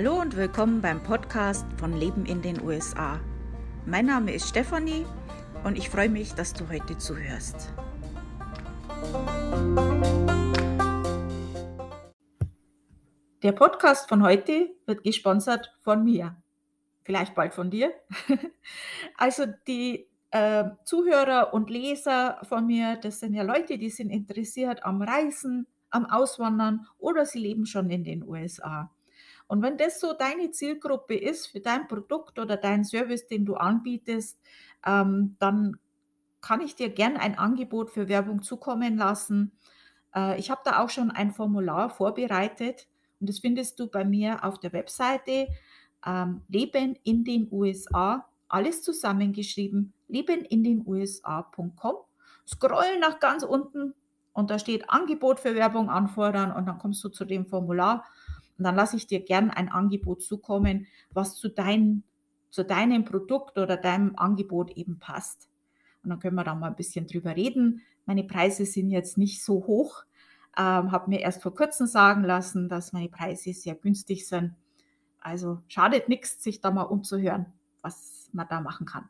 Hallo und willkommen beim Podcast von Leben in den USA. Mein Name ist Stefanie und ich freue mich, dass du heute zuhörst. Der Podcast von heute wird gesponsert von mir. Vielleicht bald von dir. Also die äh, Zuhörer und Leser von mir, das sind ja Leute, die sind interessiert am Reisen, am Auswandern oder sie leben schon in den USA. Und wenn das so deine Zielgruppe ist für dein Produkt oder dein Service, den du anbietest, ähm, dann kann ich dir gern ein Angebot für Werbung zukommen lassen. Äh, ich habe da auch schon ein Formular vorbereitet und das findest du bei mir auf der Webseite ähm, Leben in den USA, alles zusammengeschrieben, lebenindenusa.com. Scroll nach ganz unten und da steht Angebot für Werbung anfordern und dann kommst du zu dem Formular und dann lasse ich dir gern ein Angebot zukommen, was zu, dein, zu deinem Produkt oder deinem Angebot eben passt. Und dann können wir da mal ein bisschen drüber reden. Meine Preise sind jetzt nicht so hoch. Ähm, habe mir erst vor kurzem sagen lassen, dass meine Preise sehr günstig sind. Also schadet nichts, sich da mal umzuhören, was man da machen kann.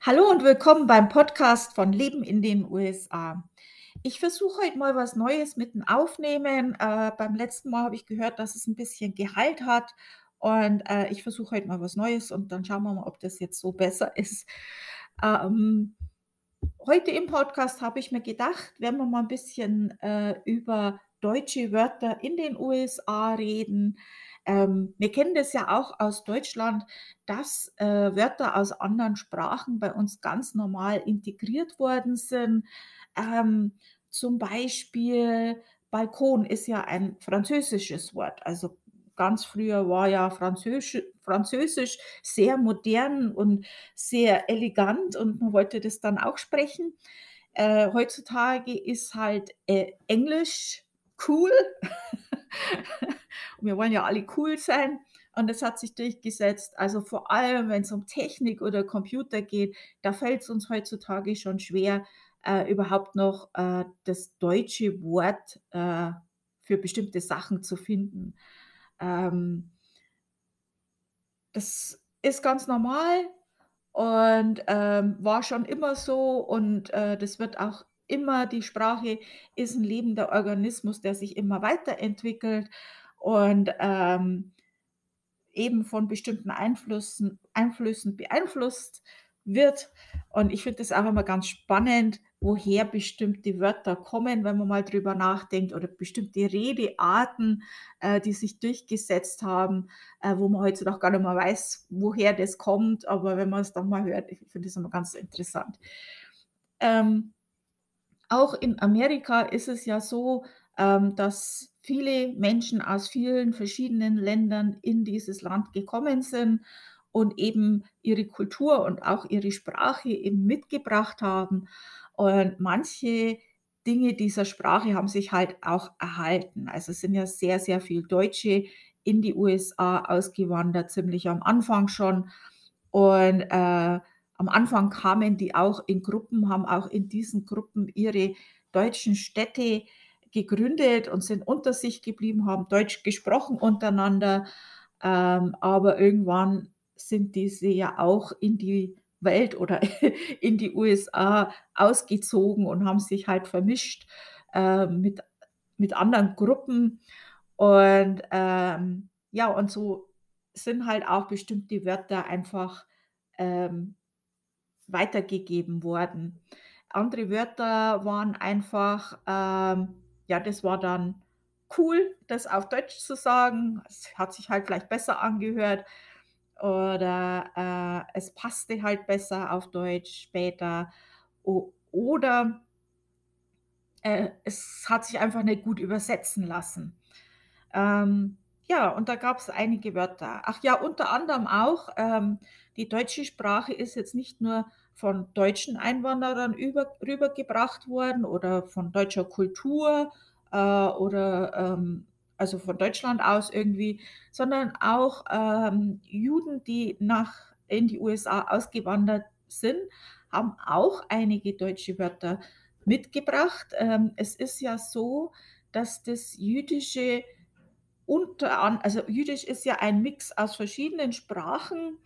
Hallo und willkommen beim Podcast von Leben in den USA. Ich versuche heute mal was Neues mit dem Aufnehmen. Äh, beim letzten Mal habe ich gehört, dass es ein bisschen Gehalt hat und, äh, ich versuche heute mal was Neues und dann schauen wir mal, ob das jetzt so besser ist. Ähm, heute im Podcast habe ich mir gedacht, werden wir mal ein bisschen, äh, über deutsche Wörter in den USA reden. Ähm, wir kennen das ja auch aus Deutschland, dass, äh, Wörter aus anderen Sprachen bei uns ganz normal integriert worden sind. Ähm, zum Beispiel Balkon ist ja ein französisches Wort. Also ganz früher war ja Französisch, Französisch sehr modern und sehr elegant und man wollte das dann auch sprechen. Äh, heutzutage ist halt äh, Englisch cool. und wir wollen ja alle cool sein. Und das hat sich durchgesetzt. Also vor allem, wenn es um Technik oder Computer geht, da fällt es uns heutzutage schon schwer, äh, überhaupt noch äh, das deutsche Wort äh, für bestimmte Sachen zu finden. Ähm, das ist ganz normal und ähm, war schon immer so und äh, das wird auch immer, die Sprache ist ein lebender Organismus, der sich immer weiterentwickelt und ähm, eben von bestimmten Einflüssen, Einflüssen beeinflusst wird. Und ich finde das auch immer ganz spannend, woher bestimmte Wörter kommen, wenn man mal drüber nachdenkt, oder bestimmte Redearten, äh, die sich durchgesetzt haben, äh, wo man heute noch gar nicht mehr weiß, woher das kommt, aber wenn man es dann mal hört, ich finde das immer ganz interessant. Ähm, auch in Amerika ist es ja so, ähm, dass viele Menschen aus vielen verschiedenen Ländern in dieses Land gekommen sind und eben ihre Kultur und auch ihre Sprache eben mitgebracht haben. Und manche Dinge dieser Sprache haben sich halt auch erhalten. Also es sind ja sehr, sehr viele Deutsche in die USA ausgewandert, ziemlich am Anfang schon. Und äh, am Anfang kamen die auch in Gruppen, haben auch in diesen Gruppen ihre deutschen Städte gegründet und sind unter sich geblieben, haben Deutsch gesprochen untereinander. Ähm, aber irgendwann sind diese ja auch in die Welt oder in die USA ausgezogen und haben sich halt vermischt äh, mit, mit anderen Gruppen. Und ähm, ja, und so sind halt auch bestimmte Wörter einfach ähm, weitergegeben worden. Andere Wörter waren einfach, ähm, ja, das war dann cool, das auf Deutsch zu sagen. Es hat sich halt vielleicht besser angehört oder äh, es passte halt besser auf Deutsch später o oder äh, es hat sich einfach nicht gut übersetzen lassen. Ähm, ja, und da gab es einige Wörter. Ach ja, unter anderem auch, ähm, die deutsche Sprache ist jetzt nicht nur von deutschen Einwanderern über, rübergebracht worden oder von deutscher Kultur äh, oder ähm, also von Deutschland aus irgendwie, sondern auch ähm, Juden, die nach in die USA ausgewandert sind, haben auch einige deutsche Wörter mitgebracht. Ähm, es ist ja so, dass das Jüdische unter also Jüdisch ist ja ein Mix aus verschiedenen Sprachen,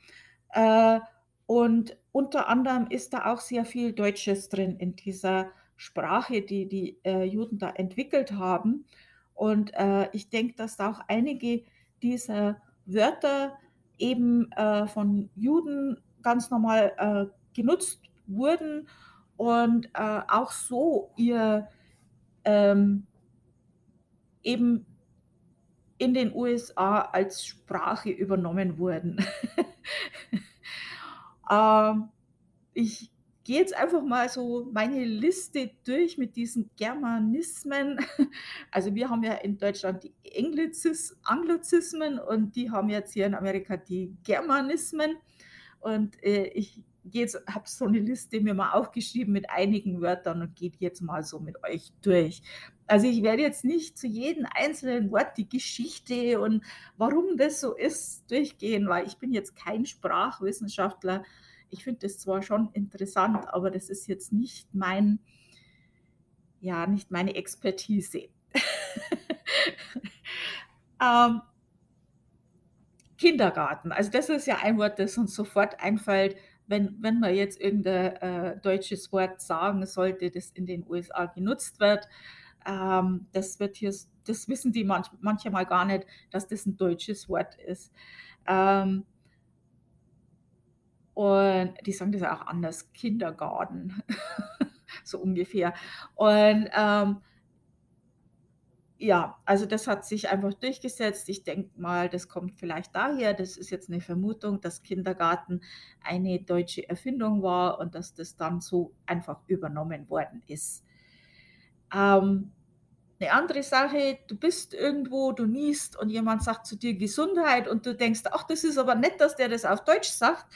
äh, und unter anderem ist da auch sehr viel Deutsches drin in dieser Sprache, die die, äh, Juden da entwickelt haben. Und, äh, ich denke, dass da auch einige dieser Wörter eben, von Juden ganz normal, genutzt wurden und, auch so ihr, ähm eben in den USA als Sprache übernommen wurden. Ähm, ich gehe jetzt einfach mal so meine Liste durch mit diesen Germanismen. Also, wir haben ja in Deutschland die Englizis Anglizismen und die haben jetzt hier in Amerika die Germanismen. Und, äh, ich jetzt habe so eine Liste mir mal aufgeschrieben mit einigen Wörtern und die jetzt mal so mit euch durch. Also, ich werde jetzt nicht zu jedem einzelnen Wort die Geschichte und warum das so ist, durchgehen, weil ich bin jetzt kein Sprachwissenschaftler. Ich finde das zwar schon interessant, aber das ist jetzt nicht mein ja, nicht meine Expertise. Ähm Kindergarten, also das ist ja ein Wort, das uns sofort einfällt, wenn wenn man jetzt irgendein äh, deutsches Wort sagen sollte, das in den USA genutzt wird. Ähm, das wird hier das wissen die manch manchmal gar nicht, dass das 'n deutsches Wort ist. Ähm und die sagen das auch anders, Kindergarten, so ungefähr. Und, ähm ja, also das hat sich einfach durchgesetzt. Ich denke mal, das kommt vielleicht daher, das ist jetzt 'ne Vermutung, dass Kindergarten eine deutsche Erfindung war und dass das dann so einfach übernommen worden ist. Ähm, 'ne andere Sache, du bist irgendwo, du niest und jemand sagt zu dir: „Gesundheit“ und du denkst: „Ach, das ist aber nett, dass der das auf Deutsch sagt.“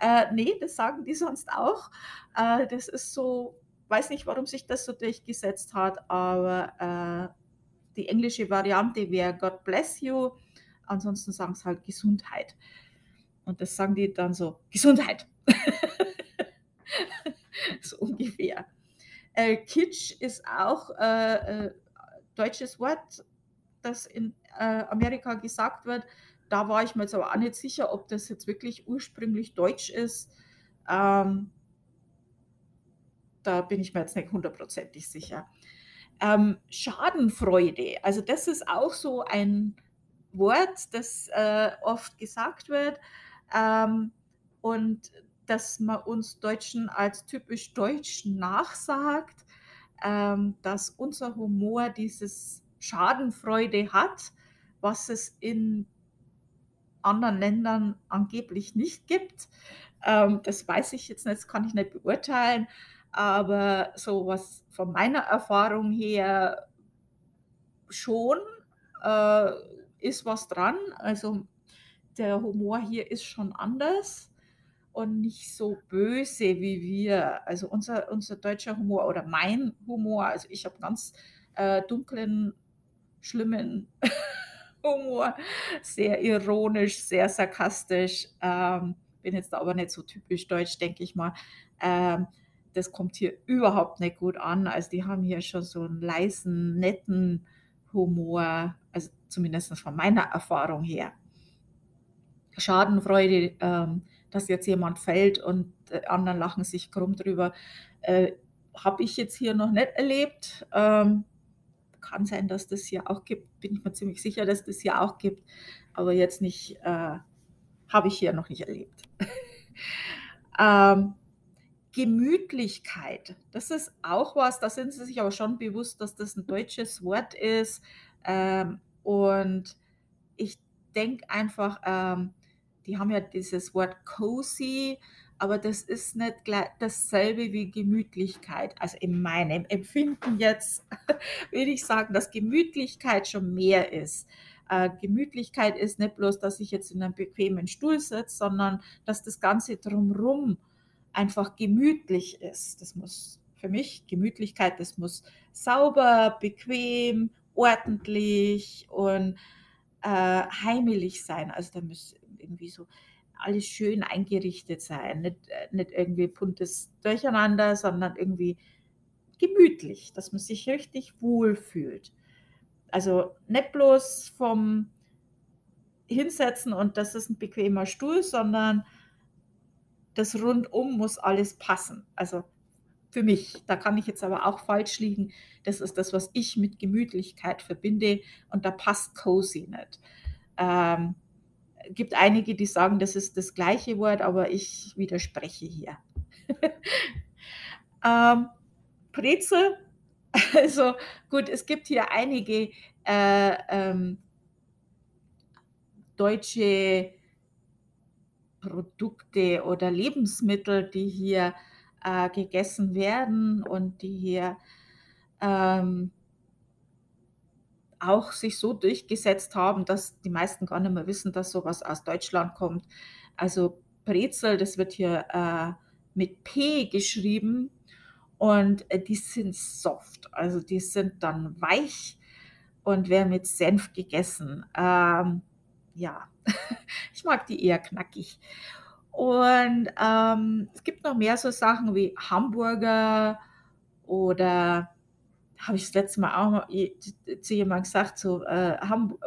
Äh, ne, das sagen die sonst auch. Äh, das ist so weiß nicht, warum sich das so durchgesetzt hat, aber, äh, die englische Variante wäre „God bless you“, ansonsten sagen sie halt „Gesundheit“. Und das sagen die dann so: „Gesundheit!“ So ungefähr. Äh, Kitsch ist auch, äh, äh, deutsches Wort, das in, äh, Amerika gesagt wird. Da war ich mir jetzt aber auch nicht sicher, ob das jetzt wirklich ursprünglich deutsch ist. Ähm da bin ich mir jetzt nicht hundertprozentig sicher. Ähm, Schadenfreude, also das ist auch so ein Wort, das, äh, oft gesagt wird, ähm, und das man uns Deutschen als typisch deutsch nachsagt, ähm, dass unser Humor dieses Schadenfreude hat, was es in anderen Ländern angeblich nicht gibt. Ähm, das weiß ich jetzt nicht, das kann ich nicht beurteilen, aber so was von meiner Erfahrung her schon, äh, ist was dran. Also, der Humor hier ist schon anders und nicht so böse wie wir. Also, unser unser deutscher Humor oder mein Humor also, ich habe ganz, äh, dunklen, schlimmen Humor, sehr ironisch, sehr sarkastisch, ähm, bin jetzt aber nicht so typisch deutsch, denke ich mal. Ähm, das kommt hier überhaupt nicht gut an. Also, die haben hier schon so 'n leisen, netten Humor, also zumindest von meiner Erfahrung her. Schadenfreude, ähm, dass jetzt jemand fällt und, äh, anderen lachen sich krumm drüber, äh, habe ich jetzt hier noch nicht erlebt. Ähm, kann sein, dass das hier auch gibt, bin ich mir ziemlich sicher, dass das hier auch gibt, aber jetzt nicht äh, habe ich hier noch nicht erlebt. Ähm, Gemütlichkeit, das ist auch was, da sind sie sich aber schon bewusst, dass das 'n deutsches Wort ist, ähm, und ich denke einfach, ähm, die haben ja dieses Wort cozy, aber das ist nicht glei dasselbe wie Gemütlichkeit. Also, in meinem Empfinden jetzt würde ich sagen, dass Gemütlichkeit schon mehr ist. Äh, Gemütlichkeit ist nicht bloß, dass ich jetzt in 'nem bequemen Stuhl sitze, sondern dass das Ganze drumrum einfach gemütlich ist. Das muss für mich Gemütlichkeit das muss sauber, bequem, ordentlich und, äh, heimelig sein. Also, da muss irgendwie so alles schön eingerichtet sein, nicht äh, nicht irgendwie buntes Durcheinander, sondern irgendwie gemütlich, dass man sich richtig wohlfühlt. Also nicht bloß vom Hinsetzen und das ist ein bequemer Stuhl, sondern das Rundum muss alles passen. Also für mich. Da kann ich jetzt aber auch falsch liegen. Das ist das, was ich mit Gemütlichkeit verbinde und da passt cozy nicht. Ähm, gibt einige, die sagen, das ist das gleiche Wort, aber ich widerspreche hier. ähm, Brezel, also gut, es gibt hier einige äh, ähm, deutsche Produkte oder Lebensmittel, die hier äh, gegessen werden und die hier ähm, auch sich so durchgesetzt haben, dass die meisten gar nicht mehr wissen, dass sowas aus Deutschland kommt. Also Brezel, das wird hier äh, mit P geschrieben und äh, die sind soft, also die sind dann weich und werden mit Senf gegessen. Ähm, ja, ich mag die eher knackig. Und ähm, es gibt noch mehr so Sachen wie Hamburger oder habe ich das letzte Mal auch mal zu jemandem gesagt, so äh, habe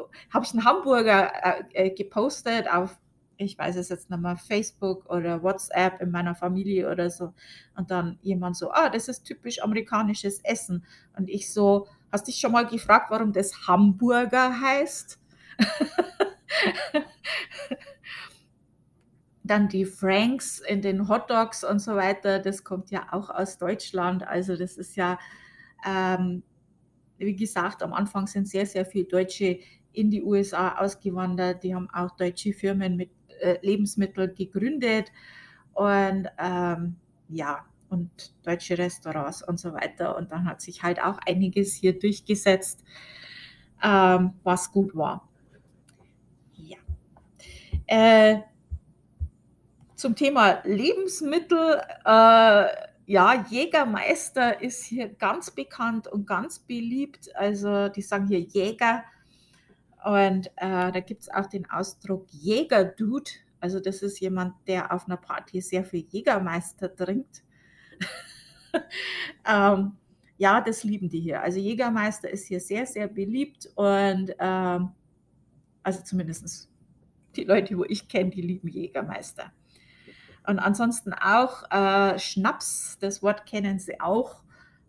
ich einen Hamburger äh, äh, gepostet auf, ich weiß es jetzt mehr, Facebook oder WhatsApp in meiner Familie oder so. Und dann jemand so, ah, das ist typisch amerikanisches Essen. Und ich so, hast dich schon mal gefragt, warum das Hamburger heißt? Dann die Franks in den Hotdogs und so weiter, das kommt ja auch aus Deutschland. Also das ist ja, ähm, wie gesagt, am Anfang sind sehr, sehr viele Deutsche in die USA ausgewandert. Die haben auch deutsche Firmen mit äh, Lebensmitteln gegründet und ähm, ja, und deutsche Restaurants und so weiter. Und dann hat sich halt auch einiges hier durchgesetzt, ähm, was gut war. Äh, zum Thema Lebensmittel. Äh, ja, Jägermeister ist hier ganz bekannt und ganz beliebt. Also die sagen hier Jäger. Und äh, da gibt es auch den Ausdruck Jägerdude. Also das ist jemand, der auf einer Party sehr viel Jägermeister trinkt. ähm, ja, das lieben die hier. Also Jägermeister ist hier sehr, sehr beliebt und ähm, also zumindest die Leute, wo ich kenne, die lieben Jägermeister. Und ansonsten auch äh, Schnaps, das Wort kennen sie auch.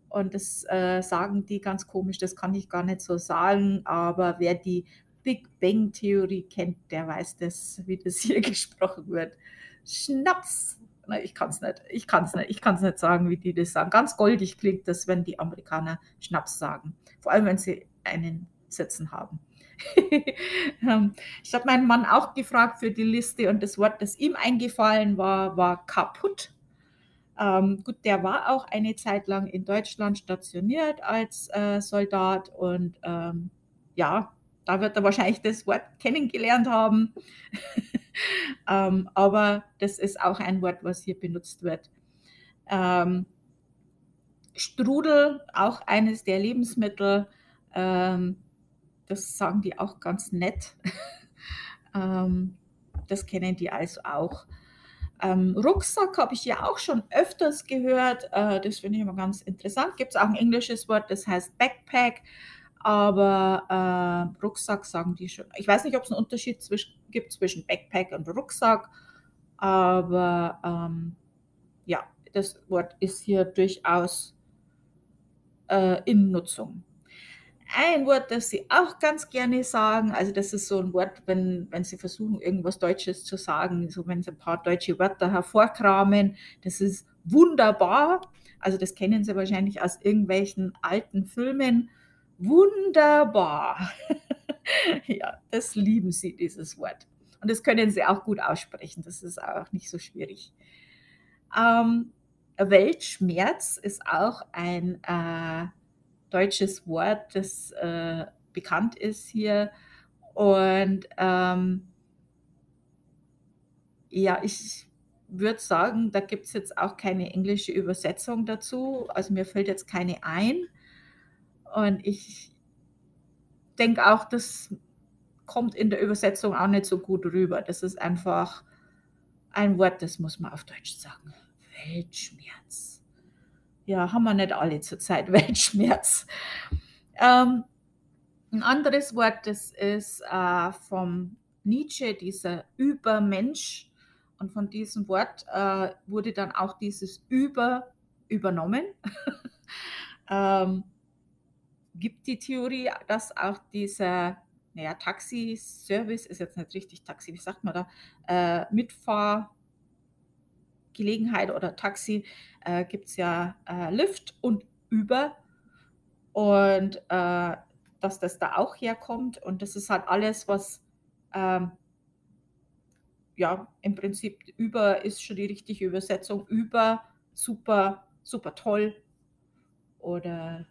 Und das äh, sagen die ganz komisch, das kann ich gar nicht so sagen. Aber wer die Big Bang Theorie kennt, der weiß das, wie das hier gesprochen wird. Schnaps. Na, ich kann es nicht. Ich kann es nicht. Ich kann es nicht sagen, wie die das sagen. Ganz goldig klingt das, wenn die Amerikaner Schnaps sagen. Vor allem, wenn sie einen Sitzen haben. Ähm, ich habe meinen Mann auch gefragt für die Liste und das Wort, das ihm eingefallen war, war kaputt. Ähm, gut, der war auch eine Zeit lang in Deutschland stationiert als äh, Soldat und ähm, ja, da wird er wahrscheinlich das Wort kennengelernt haben. ähm, aber das ist auch ein Wort, was hier benutzt wird. Ähm, Strudel, auch eines der Lebensmittel, ähm, das sagen die auch ganz nett. ähm, das kennen die also auch. Ähm, Rucksack habe ich ja auch schon öfters gehört. Äh, das finde ich immer ganz interessant. Gibt es auch ein englisches Wort, das heißt Backpack. Aber äh, Rucksack sagen die schon. Ich weiß nicht, ob es einen Unterschied zwisch gibt zwischen Backpack und Rucksack. Aber ähm, ja, das Wort ist hier durchaus äh, in Nutzung. Ein Wort, das sie auch ganz gerne sagen, also das ist so ein Wort, wenn, wenn sie versuchen, irgendwas Deutsches zu sagen, so wenn sie ein paar deutsche Wörter hervorkramen, das ist wunderbar. Also das kennen sie wahrscheinlich aus irgendwelchen alten Filmen. Wunderbar. ja, das lieben sie, dieses Wort. Und das können sie auch gut aussprechen. Das ist auch nicht so schwierig. Ähm, Weltschmerz ist auch ein äh, deutsches Wort, das äh, bekannt ist hier. Und ähm, ja, ich würde sagen, da gibt es jetzt auch keine englische Übersetzung dazu. Also mir fällt jetzt keine ein. Und ich denke auch, das kommt in der Übersetzung auch nicht so gut rüber. Das ist einfach ein Wort, das muss man auf Deutsch sagen. Weltschmerz ja, haben wir nicht alle zurzeit Weltschmerz. Ähm, 'N anderes Wort, das ist, äh, vom Nietzsche, dieser Übermensch. Und von diesem Wort, äh, wurde dann auch dieses Über übernommen. Ähm, gibt die Theorie, dass auch dieser, na ja, Taxiservice ist jetzt nicht richtig Taxi, wie sagt man da, äh, Mitfahrgelegenheit oder Taxi, äh, gibt's ja, äh, Lyft und Uber und, äh, dass das da auch herkommt und das ist halt alles, was, ähm ja, im Prinzip über ist schon die richtige Übersetzung. Über, super, super toll oder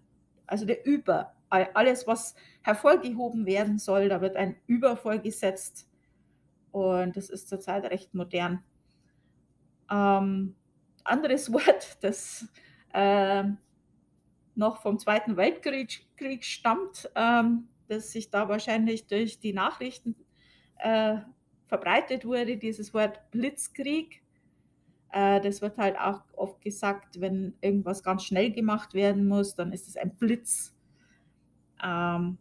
also der Über. All alles, was hervorgehoben werden soll, da wird ein Über vorgesetzt und das ist zurzeit recht modern. Ähm, anderes Wort, das, ähm, noch vom Zweiten Weltkrieg Krieg stammt, ähm, das sich da wahrscheinlich durch die Nachrichten, äh, verbreitet wurde, dieses Wort Blitzkrieg. Äh, das wird halt auch oft gesagt, wenn irgendwas ganz schnell gemacht werden muss, dann ist es ein Blitz. Ähm,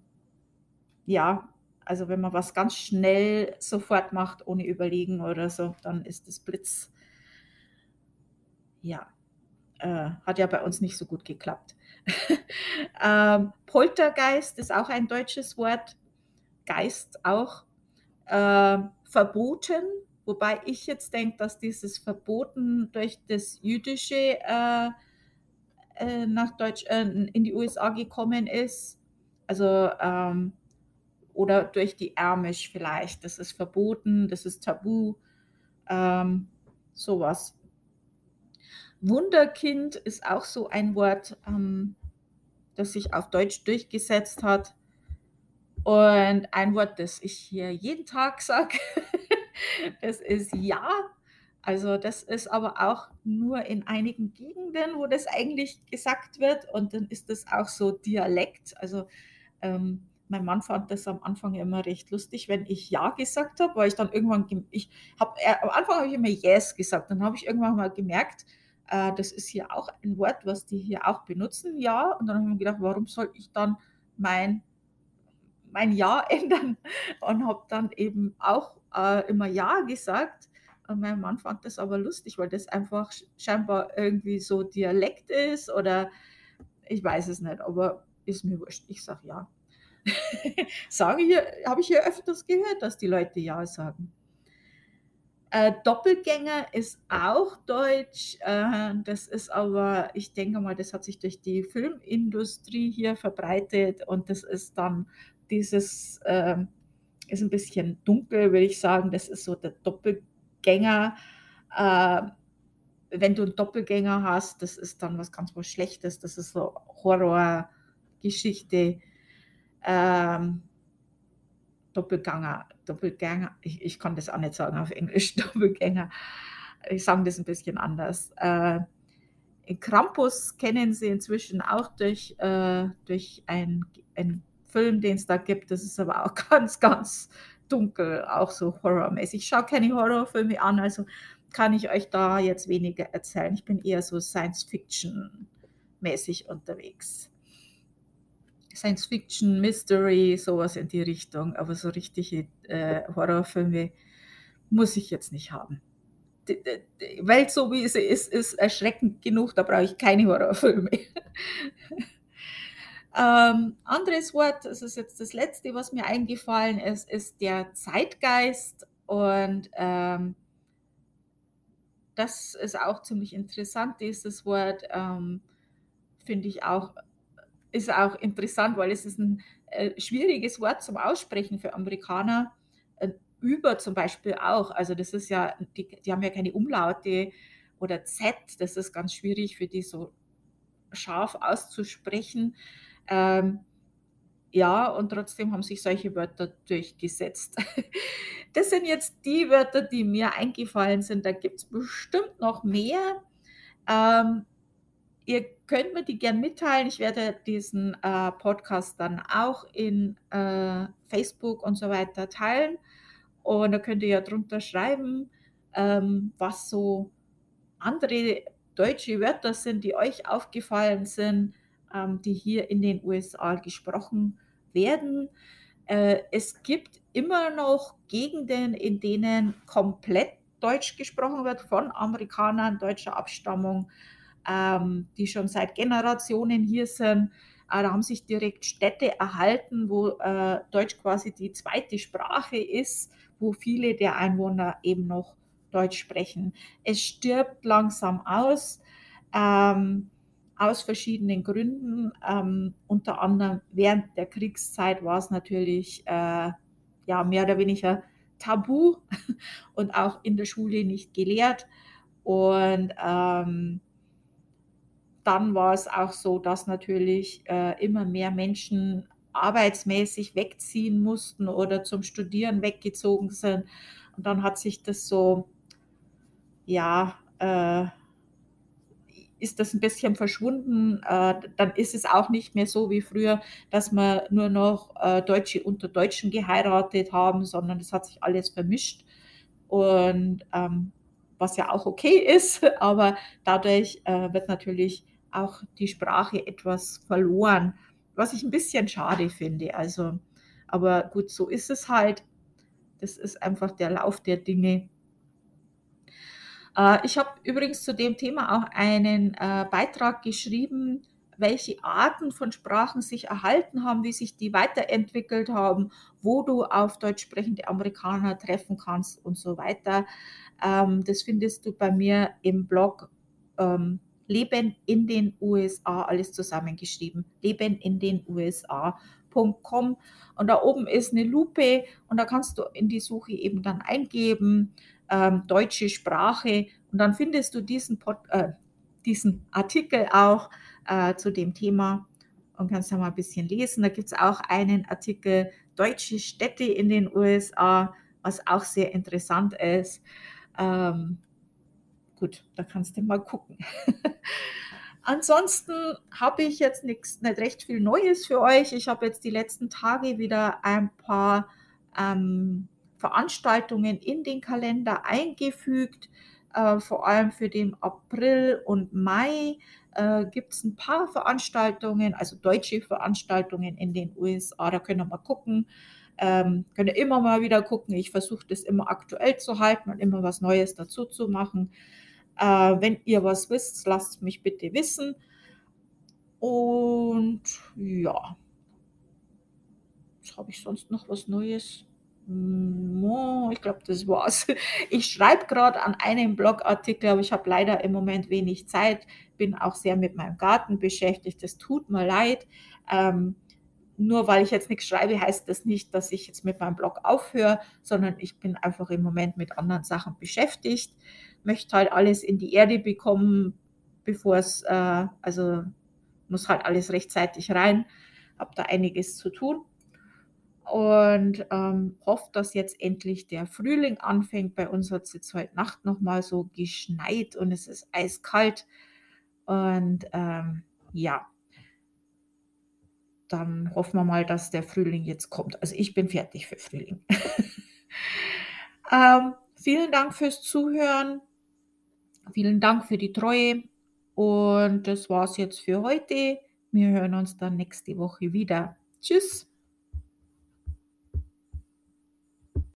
ja, also wenn man was ganz schnell sofort macht, ohne Überlegen oder so, dann ist es Blitz. Ja, äh, hat ja bei uns nicht so gut geklappt. Ähm, Poltergeist ist auch ein deutsches Wort, Geist auch. Ähm, verboten, wobei ich jetzt denke, dass dieses Verboten durch das Jüdische äh, äh, nach Deutsch, äh, in die USA gekommen ist. Also, ähm, oder durch die Amish vielleicht. Das ist verboten, das ist tabu, ähm, sowas. Wunderkind ist auch so ein Wort, ähm, das sich auf Deutsch durchgesetzt hat. Und ein Wort, das ich hier jeden Tag sage, das ist „ja“. Also, das ist aber auch nur in einigen Gegenden, wo das eigentlich gesagt wird und dann ist das auch so Dialekt. Also, ähm, mein Mann fand das am Anfang immer recht lustig, wenn ich „ja“ gesagt habe, weil ich dann irgendwann ich habe äh, am Anfang habe ich immer „yes“ gesagt, dann habe ich irgendwann mal gemerkt, äh, das ist hier auch ein Wort, was die hier auch benutzen, „ja“, und dann habe ich mir gedacht: „Warum soll ich dann mein mein Ja ändern und habe dann eben auch, äh, immer Ja gesagt. Und mein Mann fand das aber lustig, weil das einfach sch scheinbar irgendwie so Dialekt ist oder ich weiß es nicht, aber ist mir wurscht. Ich sage Ja. Sage hier habe ich hier öfters gehört, dass die Leute Ja sagen. Äh, Doppelgänger ist auch deutsch, äh, das ist aber ich denke mal, das hat sich durch die Filmindustrie hier verbreitet und das ist dann dieses, ähm ist 'n bisschen dunkel, würde ich sagen. Das ist so der Doppelgänger. Äh, wenn du 'n Doppelgänger hast, das ist dann was ganz was Schlechtes. Das ist so Horrorgeschichte. Ähm Doppelganger Doppelgänger, ich ich kann das auch nicht sagen auf Englisch, Doppelgänger. Ich sage das 'n bisschen anders. Äh, Krampus kennen Sie inzwischen auch durch äh, durch ein ein Film, den es da gibt. Das ist aber auch ganz, ganz dunkel, auch so horrormäßig. Ich schaue keine Horrorfilme an, also kann ich euch da jetzt weniger erzählen. Ich bin eher so Science-Fiction-mäßig unterwegs. Science Fiction, Mystery, sowas in die Richtung, aber so richtige, äh, Horrorfilme muss ich jetzt nicht haben. D d die Welt, so wie sie ist, ist erschreckend genug, da brauche ich keine Horrorfilme. Ähm, anderes Wort, das ist jetzt das Letzte, was mir eingefallen ist, ist der Zeitgeist und, ähm das ist auch ziemlich interessant, dieses Wort, ähm, finde ich auch ist auch interessant, weil es ist 'n, äh, schwieriges Wort zum Aussprechen für Amerikaner. Äh, über zum Beispiel auch. Also, das ist ja die die haben ja keine Umlaute oder Z, das ist ganz schwierig für die so scharf auszusprechen. Ähm, ja, und trotzdem haben sich solche Wörter durchgesetzt. Das sind jetzt die Wörter, die mir eingefallen sind. Da gibt's bestimmt noch mehr. Ähm, ihr könnt mir die gern mitteilen. Ich werde diesen, äh, Podcast dann auch in, äh, Facebook und so weiter teilen. Und da könnt ihr ja drunter schreiben, ähm, was so andere deutsche Wörter sind, die euch aufgefallen sind, ähm, die hier in den USA gesprochen werden. Äh, es gibt immer noch Gegenden, in denen komplett Deutsch gesprochen wird von Amerikanern deutscher Abstammung, ähm, die schon seit Generationen hier sind. Äh, da haben sich direkt Städte erhalten, wo äh, Deutsch quasi die zweite Sprache ist, wo viele der Einwohner eben noch Deutsch sprechen. Es stirbt langsam aus. Ähm, aus verschiedenen Gründen. Ähm, unter anderem während der Kriegszeit war es natürlich äh, ja, mehr oder weniger tabu und auch in der Schule nicht gelehrt. Und ähm, dann war es auch so, dass natürlich äh, immer mehr Menschen arbeitsmäßig wegziehen mussten oder zum Studieren weggezogen sind. Und dann hat sich das so, ja, äh, ist das ein bisschen verschwunden. Äh, dann ist es auch nicht mehr so wie früher, dass man nur noch äh, Deutsche unter Deutschen geheiratet haben, sondern es hat sich alles vermischt. Und ähm, was ja auch okay ist, aber dadurch äh, wird natürlich auch die Sprache etwas verloren, was ich ein bisschen schade finde. Also, aber gut, so ist es halt. Das ist einfach der Lauf der Dinge. Äh, ich habe übrigens zu dem Thema auch einen äh, Beitrag geschrieben, welche Arten von Sprachen sich erhalten haben, wie sich die weiterentwickelt haben, wo du auf deutsch sprechende Amerikaner treffen kannst und so weiter. Ähm, das findest du bei mir im Blog ähm, Leben in den USA, alles zusammengeschrieben. Leben in den USA.com. Und da oben ist eine Lupe und da kannst du in die Suche eben dann eingeben ähm, deutsche Sprache. Und dann findest du diesen, Pod, äh, diesen Artikel auch äh, zu dem Thema und kannst da mal ein bisschen lesen. Da gibt es auch einen Artikel Deutsche Städte in den USA, was auch sehr interessant ist. Ähm, gut, da kannst du mal gucken. Ansonsten habe ich jetzt nichts, nicht recht viel Neues für euch. Ich habe jetzt die letzten Tage wieder ein paar ähm, Veranstaltungen in den Kalender eingefügt. Äh, vor allem für den April und Mai äh, gibt es ein paar Veranstaltungen, also deutsche Veranstaltungen in den USA. Da können wir mal gucken. Ähm, könnt ihr immer mal wieder gucken. Ich versuche das immer aktuell zu halten und immer was Neues dazu zu machen. Äh, wenn ihr was wisst, lasst mich bitte wissen. Und ja, was habe ich sonst noch was Neues? Ich glaube, das war's. Ich schreibe gerade an einem Blogartikel, aber ich habe leider im Moment wenig Zeit. Bin auch sehr mit meinem Garten beschäftigt. Das tut mir leid. Ähm, nur weil ich jetzt nichts schreibe, heißt das nicht, dass ich jetzt mit meinem Blog aufhöre, sondern ich bin einfach im Moment mit anderen Sachen beschäftigt. Möchte halt alles in die Erde bekommen, bevor es, äh, also muss halt alles rechtzeitig rein. Habe da einiges zu tun und ähm, hofft, dass jetzt endlich der Frühling anfängt. Bei uns hat es jetzt heute Nacht nochmal so geschneit und es ist eiskalt. Und ähm, ja, dann hoffen wir mal, dass der Frühling jetzt kommt. Also ich bin fertig für Frühling. ähm, vielen Dank fürs Zuhören. Vielen Dank für die Treue. Und das war's jetzt für heute. Wir hören uns dann nächste Woche wieder. Tschüss.